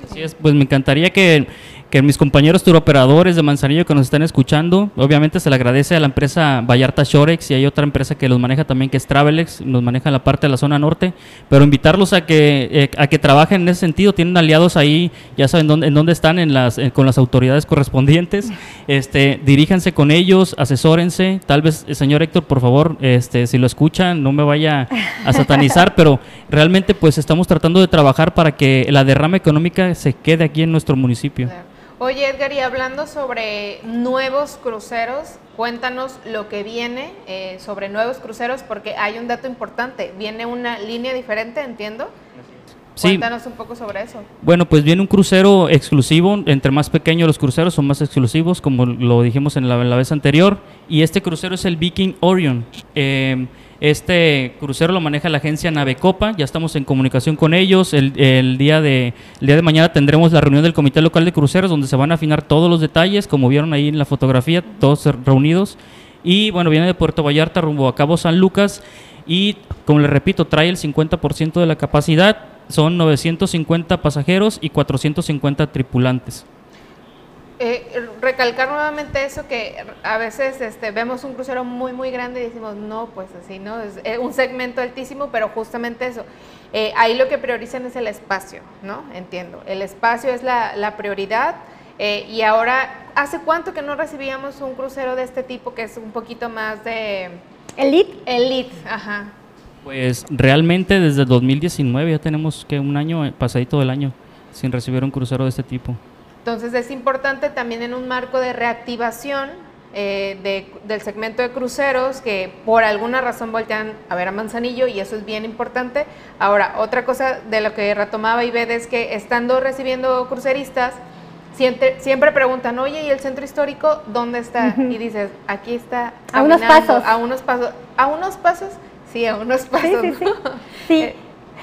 [SPEAKER 5] Así es, pues me encantaría que, que mis compañeros turoperadores de Manzanillo que nos están escuchando, obviamente se le agradece a la empresa Vallarta Shorex y hay otra empresa que los maneja también que es Travelex, nos maneja la parte de la zona norte, pero invitarlos a que eh, a que trabajen en ese sentido, tienen aliados ahí, ya saben dónde, en dónde están en las, eh, con las autoridades correspondientes, este, diríjanse con ellos, asesórense, tal vez eh, señor Héctor, por favor, este, si lo escuchan, no me vaya a satanizar, pero realmente pues estamos tratando de trabajar para que la derrama económica se quede aquí en nuestro municipio.
[SPEAKER 1] Oye, Edgar, y hablando sobre nuevos cruceros, cuéntanos lo que viene eh, sobre nuevos cruceros, porque hay un dato importante. Viene una línea diferente, entiendo.
[SPEAKER 5] Sí.
[SPEAKER 1] Cuéntanos un poco sobre eso.
[SPEAKER 5] Bueno, pues viene un crucero exclusivo, entre más pequeños los cruceros son más exclusivos, como lo dijimos en la, en la vez anterior, y este crucero es el Viking Orion. Eh, este crucero lo maneja la agencia Navecopa, ya estamos en comunicación con ellos, el, día de, el día de mañana tendremos la reunión del Comité Local de Cruceros, donde se van a afinar todos los detalles, como vieron ahí en la fotografía, todos reunidos, y bueno, viene de Puerto Vallarta rumbo a Cabo San Lucas, y como les repito, trae el 50% de la capacidad, son 950 pasajeros y 450 tripulantes.
[SPEAKER 1] Eh, recalcar nuevamente eso que a veces este, vemos un crucero muy muy grande y decimos no pues así no es eh, un segmento altísimo pero justamente eso Eh, ahí lo que priorizan es el espacio no entiendo. El espacio es la, la prioridad eh, y ahora hace cuánto que no recibíamos un crucero de este tipo que es un poquito más de
[SPEAKER 2] Elite.
[SPEAKER 1] elite ajá.
[SPEAKER 5] Pues realmente desde el 2019 ya tenemos que un año, pasadito del año, sin recibir un crucero de este tipo.
[SPEAKER 1] Entonces es importante también en un marco de reactivación eh, de- del segmento de cruceros que por alguna razón voltean a ver a Manzanillo y eso es bien importante. Ahora, otra cosa de lo que retomaba Ived es que estando recibiendo cruceristas, siempre, siempre preguntan, oye, ¿y el centro histórico dónde está? Y dices, aquí está.
[SPEAKER 2] A unos pasos.
[SPEAKER 1] A unos pasos. ¿A unos pasos? Sí, a unos pasos.
[SPEAKER 2] Sí, sí, sí.
[SPEAKER 1] ¿no?
[SPEAKER 2] Sí.
[SPEAKER 1] Eh,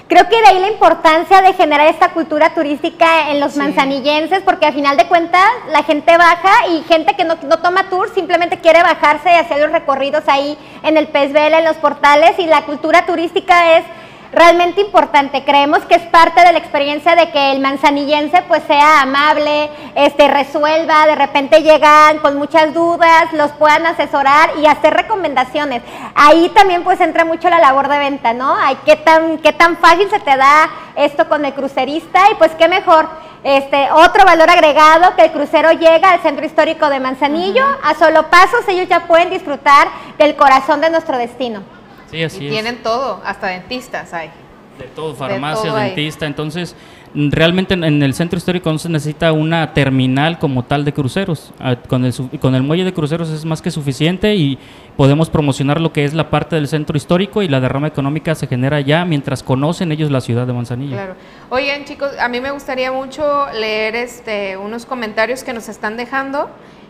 [SPEAKER 2] Creo que de ahí la importancia de generar esta cultura turística en los
[SPEAKER 1] Sí.
[SPEAKER 2] manzanillenses, porque al final de cuentas la gente baja y gente que no, no toma tour simplemente quiere bajarse y hacer los recorridos ahí en el pez vela, en los portales, y la cultura turística es realmente importante. Creemos que es parte de la experiencia de que el manzanillense pues sea amable, este resuelva, de repente llegan con muchas dudas, los puedan asesorar y hacer recomendaciones. Ahí también pues entra mucho la labor de venta, ¿no? Ay, qué tan qué tan fácil se te da esto con el crucerista y pues qué mejor este, otro valor agregado que el crucero llega al centro histórico de Manzanillo, a solo pasos ellos ya pueden disfrutar del corazón de nuestro destino.
[SPEAKER 5] Sí, así
[SPEAKER 1] y
[SPEAKER 5] es.
[SPEAKER 1] tienen todo, hasta dentistas hay.
[SPEAKER 5] De todo, farmacia,
[SPEAKER 1] todo ahí.
[SPEAKER 5] dentista. Entonces, realmente en, en el centro histórico no se necesita una terminal como tal de cruceros. Ah, Con el, su- con el muelle de cruceros es más que suficiente y podemos promocionar lo que es la parte del centro histórico y la derrama económica se genera ya mientras conocen ellos la ciudad de Manzanillo.
[SPEAKER 1] Claro. Oigan, chicos, a mí me gustaría mucho leer este unos comentarios que nos están dejando.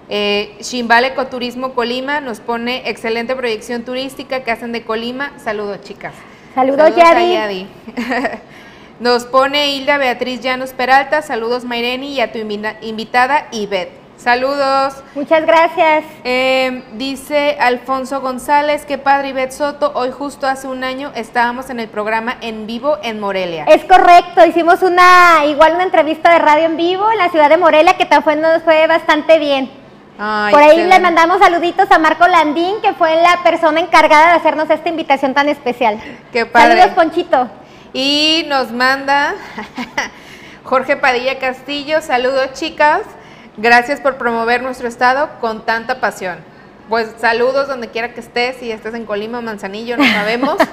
[SPEAKER 1] Eh, Shimbal Ecoturismo Colima nos pone excelente proyección turística que hacen de Colima. Saludos, chicas.
[SPEAKER 2] Saludos,
[SPEAKER 1] a
[SPEAKER 2] Yadi.
[SPEAKER 1] Yadi. Nos pone Hilda Beatriz Llanos Peralta. Saludos, Maireni, y a tu invitada, Ivette. Saludos.
[SPEAKER 2] Muchas gracias.
[SPEAKER 1] Eh, dice Alfonso González, qué padre Ivette Soto. Hoy justo hace un año estábamos en el programa en vivo en Morelia.
[SPEAKER 2] Es correcto, hicimos una igual una entrevista de radio en vivo en la ciudad de Morelia que también nos fue bastante bien.
[SPEAKER 1] Ay,
[SPEAKER 2] Por ahí le
[SPEAKER 1] bueno.
[SPEAKER 2] mandamos saluditos a Marco Landín, que fue la persona encargada de hacernos esta invitación tan especial.
[SPEAKER 1] Qué padre.
[SPEAKER 2] Saludos, Ponchito.
[SPEAKER 1] Y nos manda Jorge Padilla Castillo, saludos chicas, gracias por promover nuestro estado con tanta pasión. Pues saludos donde quiera que estés, si estés en Colima o Manzanillo, no sabemos.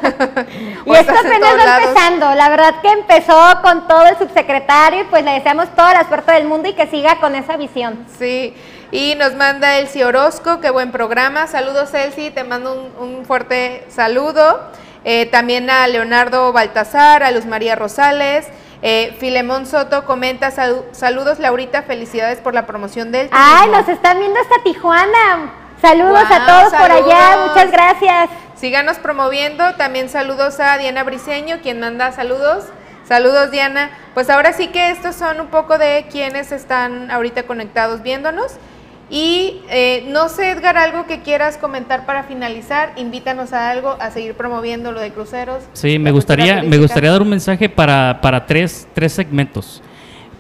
[SPEAKER 2] Y esto apenas va empezando. La verdad que empezó con todo el subsecretario y pues le deseamos toda la suerte del mundo y que siga con esa visión.
[SPEAKER 1] Sí, y nos manda Elsie Orozco, qué buen programa. Saludos Elsie, te mando un, un fuerte saludo. Eh, también a Leonardo Baltasar, a Luz María Rosales. Eh, Filemón Soto comenta, "Salu- saludos Laurita, felicidades por la promoción del
[SPEAKER 2] Ay,
[SPEAKER 1] turismo".
[SPEAKER 2] nos están viendo hasta Tijuana. Saludos a todos por allá, muchas gracias.
[SPEAKER 1] Síganos promoviendo. También saludos a Diana Briseño, quien manda saludos. Saludos, Diana. Pues ahora sí que estos son un poco de quienes están ahorita conectados viéndonos. Y eh, no sé, Edgar, algo que quieras comentar para finalizar. Invítanos a algo, a seguir promoviendo lo de cruceros.
[SPEAKER 5] Sí, me gustaría, me gustaría dar un mensaje para, para tres, tres segmentos.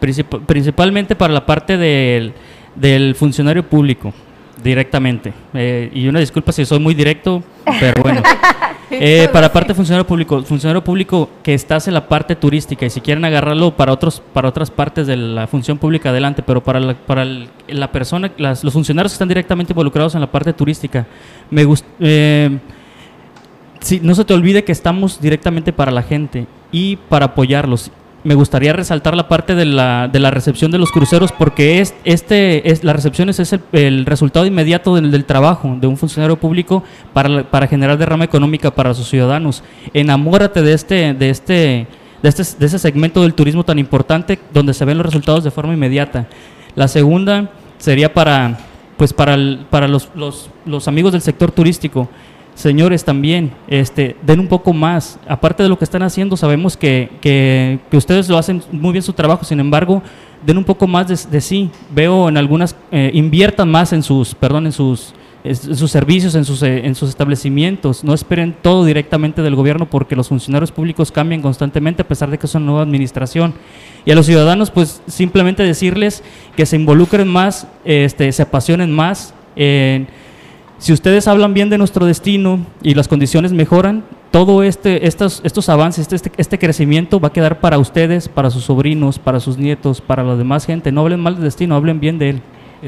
[SPEAKER 5] Princip- principalmente para la parte del, del funcionario público, directamente. Eh, y una disculpa si soy muy directo, pero bueno. Eh, para parte funcionario público, funcionario público que estás en la parte turística y si quieren agarrarlo para otros para otras partes de la función pública adelante, pero para la, para el- la persona, las- los funcionarios que están directamente involucrados en la parte turística, me gusta Sí, no se te olvide que estamos directamente para la gente y para apoyarlos. Me gustaría resaltar la parte de la, de la recepción de los cruceros porque es, este, es, la recepción es, el, el resultado inmediato del, del trabajo de un funcionario público para, para generar derrama económica para sus ciudadanos. Enamórate de este, de este, de este, de ese segmento del turismo tan importante donde se ven los resultados de forma inmediata. La segunda sería para, pues para, el- para los, los, los amigos del sector turístico. Señores, también, este, den un poco más. Aparte de lo que están haciendo, sabemos que, que, ustedes lo hacen muy bien su trabajo, sin embargo, den un poco más de, de sí. Veo en algunas, eh, inviertan más en sus, perdón, en sus, en sus servicios, en sus, eh, en sus establecimientos. No esperen todo directamente del gobierno porque los funcionarios públicos cambian constantemente a pesar de que es una nueva administración. Y a los ciudadanos, pues simplemente decirles que se involucren más, este, se apasionen más. en si ustedes hablan bien de nuestro destino y las condiciones mejoran, todo este, estos, estos avances, este, este crecimiento va a quedar para ustedes, para sus sobrinos, para sus nietos, para la demás gente. No hablen mal del destino, hablen bien de él.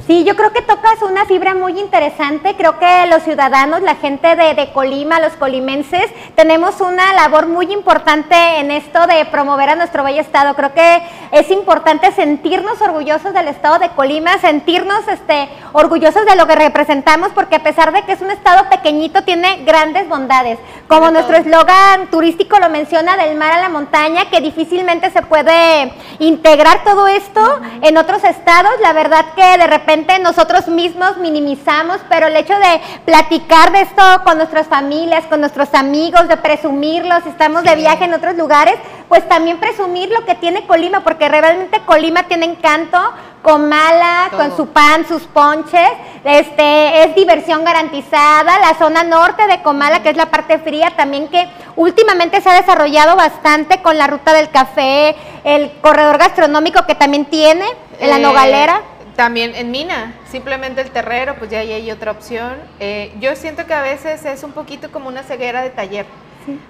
[SPEAKER 2] Sí, yo creo que tocas una fibra muy interesante. Creo que los ciudadanos, la gente de, de Colima, los colimenses, tenemos una labor muy importante en esto de promover a nuestro bello estado. Creo que es importante sentirnos orgullosos del estado de Colima, sentirnos este, orgullosos de lo que representamos, porque a pesar de que es un estado pequeñito, tiene grandes bondades. Como nuestro eslogan turístico lo menciona, del mar a la montaña, que difícilmente se puede integrar todo esto en otros estados. La verdad que de repente nosotros mismos minimizamos, pero el hecho de platicar de esto con nuestras familias, con nuestros amigos, de presumirlos, si estamos de viaje en otros lugares, pues también presumir lo que tiene Colima, porque realmente Colima tiene encanto. Comala,
[SPEAKER 1] Todo.
[SPEAKER 2] con su pan, sus ponches, este, es diversión garantizada. La zona norte de Comala, que es la parte fría, también que últimamente se ha desarrollado bastante con la ruta del café, el corredor gastronómico que también tiene, en la
[SPEAKER 1] Eh,
[SPEAKER 2] Nogalera.
[SPEAKER 1] También en Mina, simplemente el terrero, pues ya ahí hay otra opción. Eh, yo siento que a veces es un poquito como una ceguera de taller.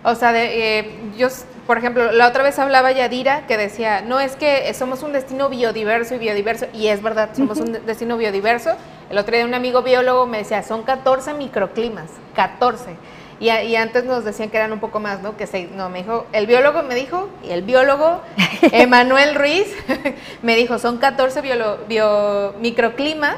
[SPEAKER 1] O sea, de, eh, yo, por ejemplo, la otra vez hablaba Yadira que decía, no es que somos un destino biodiverso y biodiverso, y es verdad, somos un de- destino biodiverso. El otro día un amigo biólogo me decía, son 14 microclimas, 14. Y, a- y antes nos decían que eran un poco más, ¿no? Que se, no, me dijo, el biólogo me dijo, y el biólogo, Emanuel Ruiz, me dijo, son 14 biolo- bio- microclimas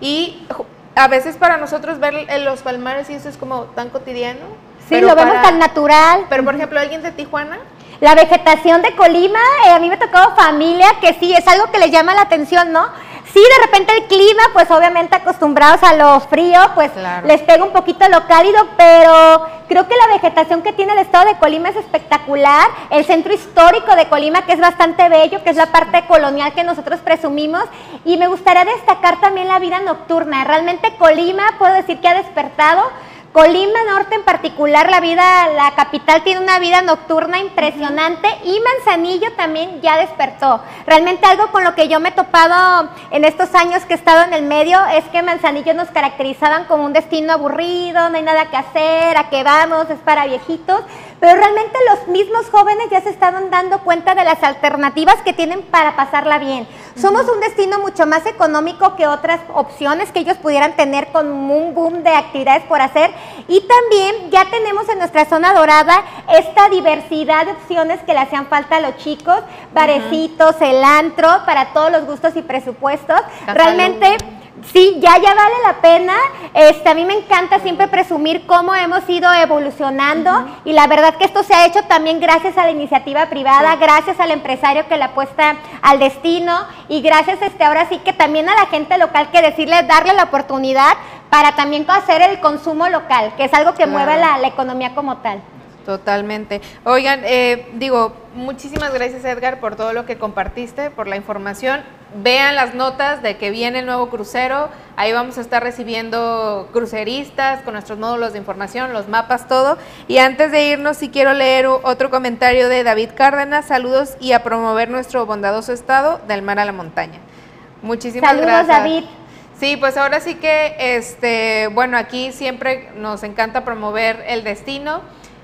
[SPEAKER 1] y a veces para nosotros ver en los palmares y eso es como tan cotidiano.
[SPEAKER 2] Sí, lo vemos tan natural.
[SPEAKER 1] Pero por ejemplo, alguien de Tijuana,
[SPEAKER 2] La vegetación de Colima, eh, a mí me tocó familia que sí, es algo que les llama la atención, ¿no? Sí, de repente el clima, pues obviamente acostumbrados a lo frío, pues
[SPEAKER 1] Claro.
[SPEAKER 2] les pega un poquito lo cálido, pero creo que la vegetación que tiene el estado de Colima es espectacular. El centro histórico de Colima, que es bastante bello, que es la parte colonial que nosotros presumimos. Y me gustaría destacar también la vida nocturna. Realmente Colima, puedo decir que ha despertado. Colima Norte en particular, la vida, la capital tiene una vida nocturna impresionante y Manzanillo también ya despertó. Realmente algo con lo que yo me he topado en estos años que he estado en el medio es que Manzanillo nos caracterizaban como un destino aburrido, no hay nada que hacer, a qué vamos, es para viejitos, pero realmente los mismos jóvenes ya se estaban dando cuenta de las alternativas que tienen para pasarla bien. Somos un destino mucho más económico que otras opciones que ellos pudieran tener con un boom de actividades por hacer. Y también ya tenemos en nuestra zona dorada esta diversidad de opciones que le hacían falta a los chicos, barecitos, el antro, para todos los gustos y presupuestos. Realmente... Sí, ya, ya vale la pena. Este, a mí me encanta siempre presumir cómo hemos ido evolucionando y la verdad que esto se ha hecho también gracias a la iniciativa privada, gracias al empresario que le apuesta al destino y gracias este, ahora sí que también a la gente local que decirle, darle la oportunidad para también hacer el consumo local, que es algo que
[SPEAKER 1] Claro.
[SPEAKER 2] mueve la, la economía como tal.
[SPEAKER 1] Totalmente. Oigan, eh, digo, muchísimas gracias Edgar por todo lo que compartiste, por la información. Vean las notas de que viene el nuevo crucero. Ahí vamos a estar recibiendo cruceristas con nuestros módulos de información, los mapas, todo. Y antes de irnos, sí quiero leer otro comentario de David Cárdenas. Saludos y a promover nuestro bondadoso estado del mar a la montaña. Muchísimas
[SPEAKER 2] Saludos,
[SPEAKER 1] gracias.
[SPEAKER 2] David.
[SPEAKER 1] Sí, pues ahora sí que, este, bueno, aquí siempre nos encanta promover el destino.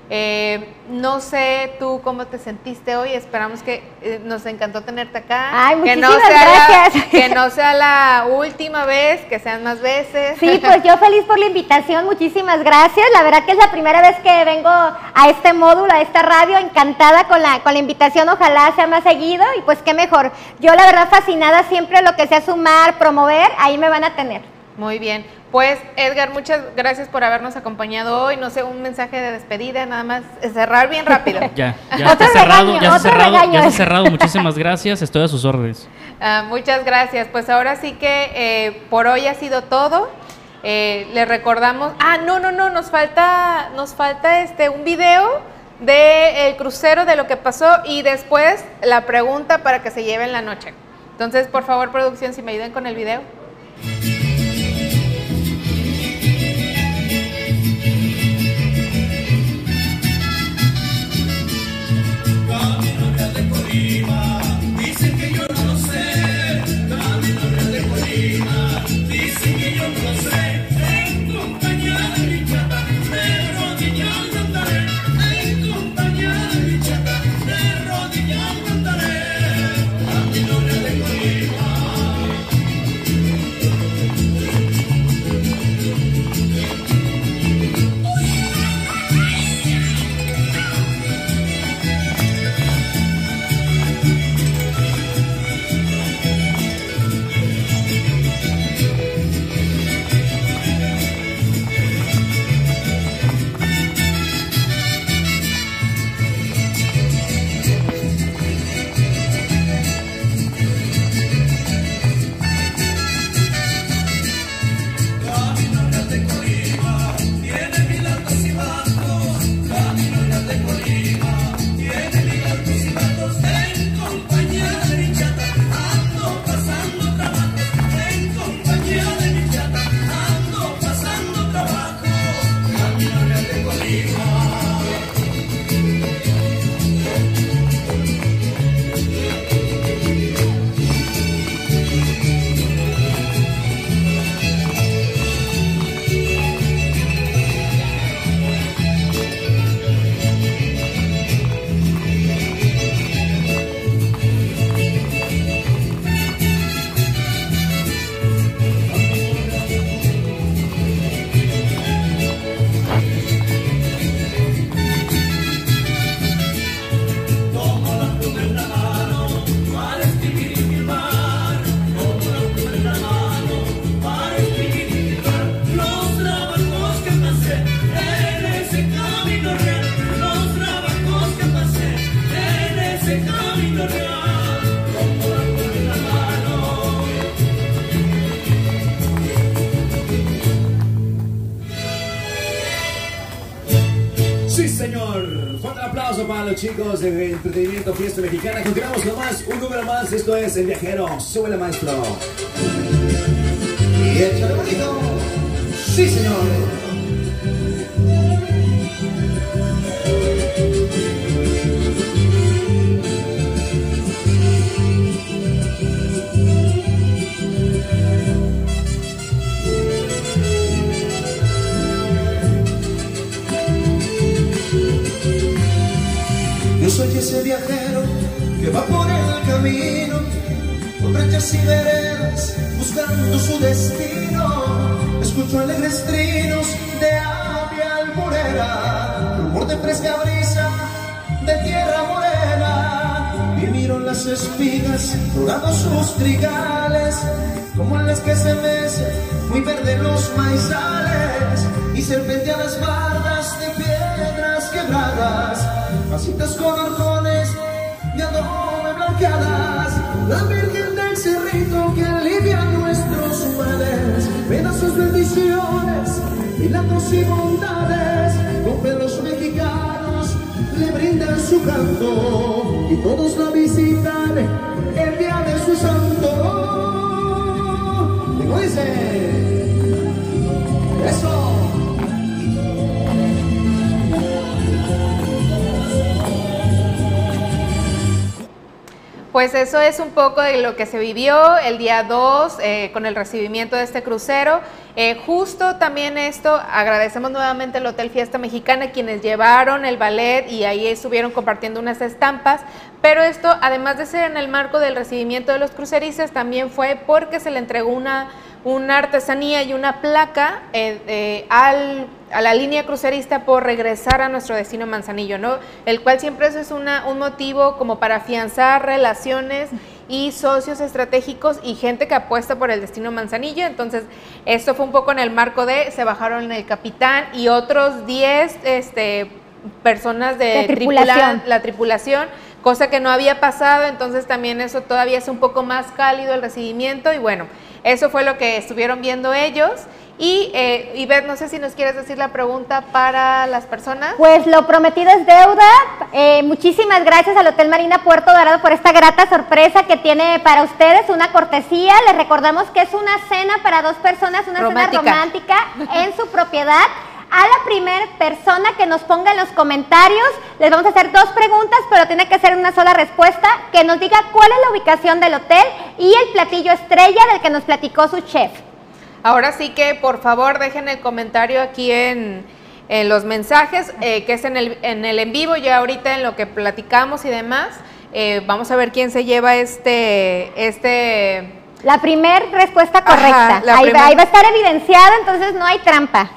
[SPEAKER 1] Eh, no sé tú cómo te sentiste hoy. Esperamos que eh, nos encantó tenerte acá.
[SPEAKER 2] Ay,
[SPEAKER 1] que no
[SPEAKER 2] muchísimas
[SPEAKER 1] sea la-
[SPEAKER 2] gracias.
[SPEAKER 1] que no sea la última vez, que sean más veces.
[SPEAKER 2] Sí, pues yo feliz por la invitación, muchísimas gracias. La verdad que es la primera vez que vengo a este módulo, a esta radio, encantada con la, con la invitación, ojalá sea más seguido y pues qué mejor. Yo la verdad fascinada siempre lo que sea sumar, promover, ahí me van a tener.
[SPEAKER 1] Muy bien. Pues Edgar, muchas gracias por habernos acompañado hoy. No sé, un mensaje de despedida, nada más cerrar bien rápido.
[SPEAKER 5] Ya, ya está cerrado,
[SPEAKER 2] regaño,
[SPEAKER 5] ya está cerrado, ya
[SPEAKER 2] regaño.
[SPEAKER 5] está cerrado. Muchísimas gracias, estoy a sus órdenes.
[SPEAKER 1] Ah, muchas gracias. Pues ahora sí que eh, por hoy ha sido todo. Eh, les recordamos. Ah, no, no, no, nos falta, nos falta este un video de el crucero de lo que pasó y después la pregunta para que se lleven la noche. Entonces, por favor, producción, si me ayudan con el video.
[SPEAKER 6] Fiesta Mexicana. Continuamos con más, un número más. Esto es El Viajero. Súbele, maestro. Y échale bonito. Sí, señor. Que va por el camino, por brechas y veredas, buscando su destino. Escucho alegres trinos de ave alburera, rumor de fresca brisa de tierra morena. Y miro las espigas, dorados sus trigales, como en las que se mecen muy verdes los maizales, y serpenteadas bardas de piedras quebradas Casitas con arcones de adobe blanqueadas, la Virgen del Cerrito que alivia nuestros males, da sus bendiciones, milagros y bondades, con los mexicanos le brindan su canto y todos la visitan el día de su santo. Digo, dice, eso.
[SPEAKER 1] Pues eso es un poco de lo que se vivió el día 2 eh, con el recibimiento de este crucero. Eh, justo también esto, agradecemos nuevamente al Hotel Fiesta Mexicana quienes llevaron el ballet y ahí estuvieron compartiendo unas estampas, pero esto además de ser en el marco del recibimiento de los cruceristas, también fue porque se le entregó una una artesanía y una placa eh, eh, al, a la línea crucerista por regresar a nuestro destino Manzanillo, ¿no? El cual siempre eso es una, un motivo como para afianzar relaciones y socios estratégicos y gente que apuesta por el destino Manzanillo. Entonces, esto fue un poco en el marco de, se bajaron el capitán y otros 10 este, personas de,
[SPEAKER 2] tripulación.
[SPEAKER 1] la tripulación cosa que no había pasado, entonces también eso todavía es un poco más cálido el recibimiento y bueno, eso fue lo que estuvieron viendo ellos. Y eh, Ivette, no sé si nos quieres decir la pregunta para las personas.
[SPEAKER 2] Pues lo prometido es deuda. Eh, muchísimas gracias al Hotel Marina Puerto Dorado por esta grata sorpresa que tiene para ustedes, una cortesía. Les recordamos que es una cena para dos personas, una cena romántica en su propiedad. A la primera persona que nos ponga en los comentarios, les vamos a hacer dos preguntas, pero tiene que ser una sola respuesta, que nos diga cuál es la ubicación del hotel y el platillo estrella del que nos platicó su chef.
[SPEAKER 1] Ahora sí que por favor dejen el comentario aquí en, los mensajes, eh, que es en el, en el en vivo, ya ahorita en lo que platicamos y demás. Eh, vamos a ver quién se lleva este, este
[SPEAKER 2] la primera respuesta correcta. ahí, ahí, va a estar evidenciado, entonces no hay trampa.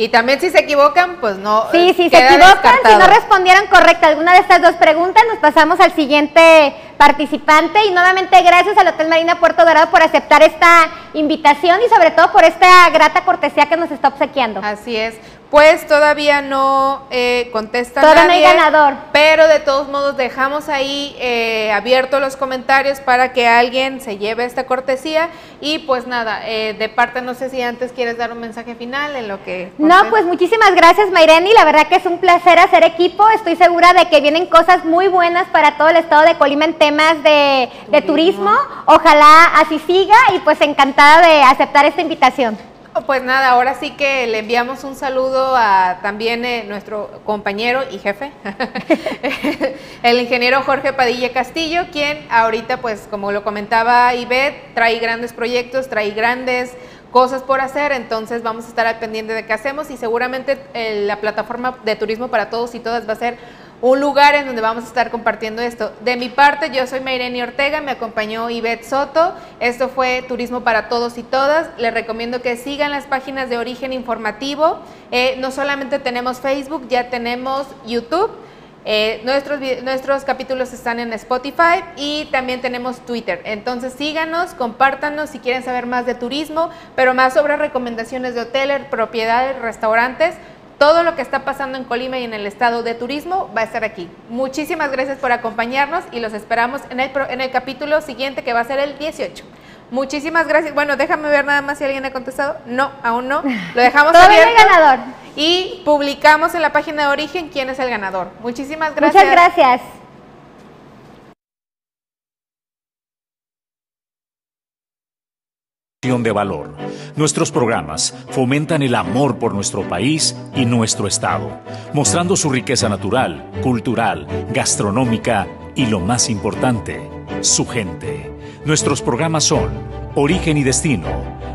[SPEAKER 1] Y también si se equivocan, pues no.
[SPEAKER 2] Sí, si se equivocan, si no respondieron correcta alguna de estas dos preguntas, nos pasamos al siguiente participante. Y nuevamente gracias al Hotel Marina Puerto Dorado por aceptar esta invitación y sobre todo por esta grata cortesía que nos está obsequiando.
[SPEAKER 1] Así es. Pues todavía no eh, contesta
[SPEAKER 2] Todavía no hay ganador.
[SPEAKER 1] Pero de todos modos dejamos ahí eh, abiertos los comentarios para que alguien se lleve esta cortesía. Y pues nada, eh, de parte no sé si antes quieres dar un mensaje final en lo que...
[SPEAKER 2] No, pues muchísimas gracias Mayreni, la verdad que es un placer hacer equipo. Estoy segura de que vienen cosas muy buenas para todo el estado de Colima en temas de, de turismo. Ojalá así siga y pues encantada de aceptar esta invitación.
[SPEAKER 1] Pues nada, ahora sí que le enviamos un saludo a también eh, nuestro compañero y jefe, el ingeniero Jorge Padilla Castillo, quien ahorita, pues como lo comentaba Ivette, trae grandes proyectos, trae grandes cosas por hacer, entonces vamos a estar al pendiente de qué hacemos y seguramente eh, la plataforma de turismo para todos y todas va a ser un lugar en donde vamos a estar compartiendo esto. De mi parte, yo soy Mayreni Ortega, me acompañó Ivette Soto. Esto fue Turismo para Todos y Todas. Les recomiendo que sigan las páginas de Origen Informativo. Eh, no solamente tenemos Facebook, ya tenemos YouTube. Eh, nuestros, nuestros capítulos están en Spotify y también tenemos Twitter. Entonces síganos, compártanos si quieren saber más de turismo, pero más sobre recomendaciones de hoteles, propiedades, restaurantes todo lo que está pasando en Colima y en el estado de turismo va a estar aquí. Muchísimas gracias por acompañarnos y los esperamos en el, en el capítulo siguiente que va a ser el 18. Muchísimas gracias. Bueno, déjame ver nada más si alguien ha contestado. No, aún no. Lo dejamos
[SPEAKER 2] Todavía
[SPEAKER 1] abierto.
[SPEAKER 2] ganador.
[SPEAKER 1] Y publicamos en la página de origen quién es el ganador. Muchísimas gracias.
[SPEAKER 2] Muchas gracias.
[SPEAKER 7] de valor. Nuestros programas fomentan el amor por nuestro país y nuestro Estado, mostrando su riqueza natural, cultural, gastronómica y lo más importante, su gente. Nuestros programas son Origen y Destino,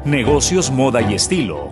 [SPEAKER 7] Negocios, Moda y Estilo,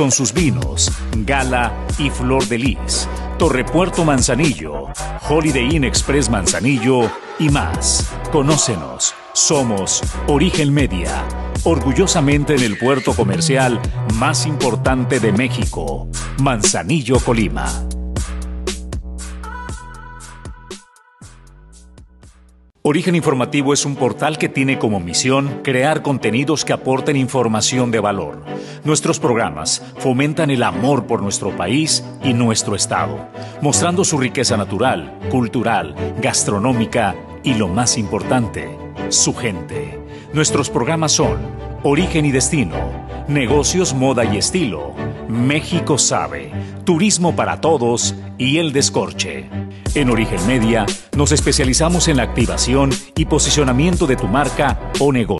[SPEAKER 7] con sus vinos, Gala y Flor de Lis, Torrepuerto Manzanillo, Holiday Inn Express Manzanillo y más. Conócenos. Somos Origen Media, orgullosamente en el puerto comercial más importante de México, Manzanillo, Colima. Origen Informativo es un portal que tiene como misión crear contenidos que aporten información de valor. Nuestros programas fomentan el amor por nuestro país y nuestro Estado, mostrando su riqueza natural, cultural, gastronómica y lo más importante, su gente. Nuestros programas son Origen y Destino, Negocios, Moda y Estilo, México Sabe, Turismo para Todos y El Descorche. En Origen Media nos especializamos en la activación y posicionamiento de tu marca o negocio.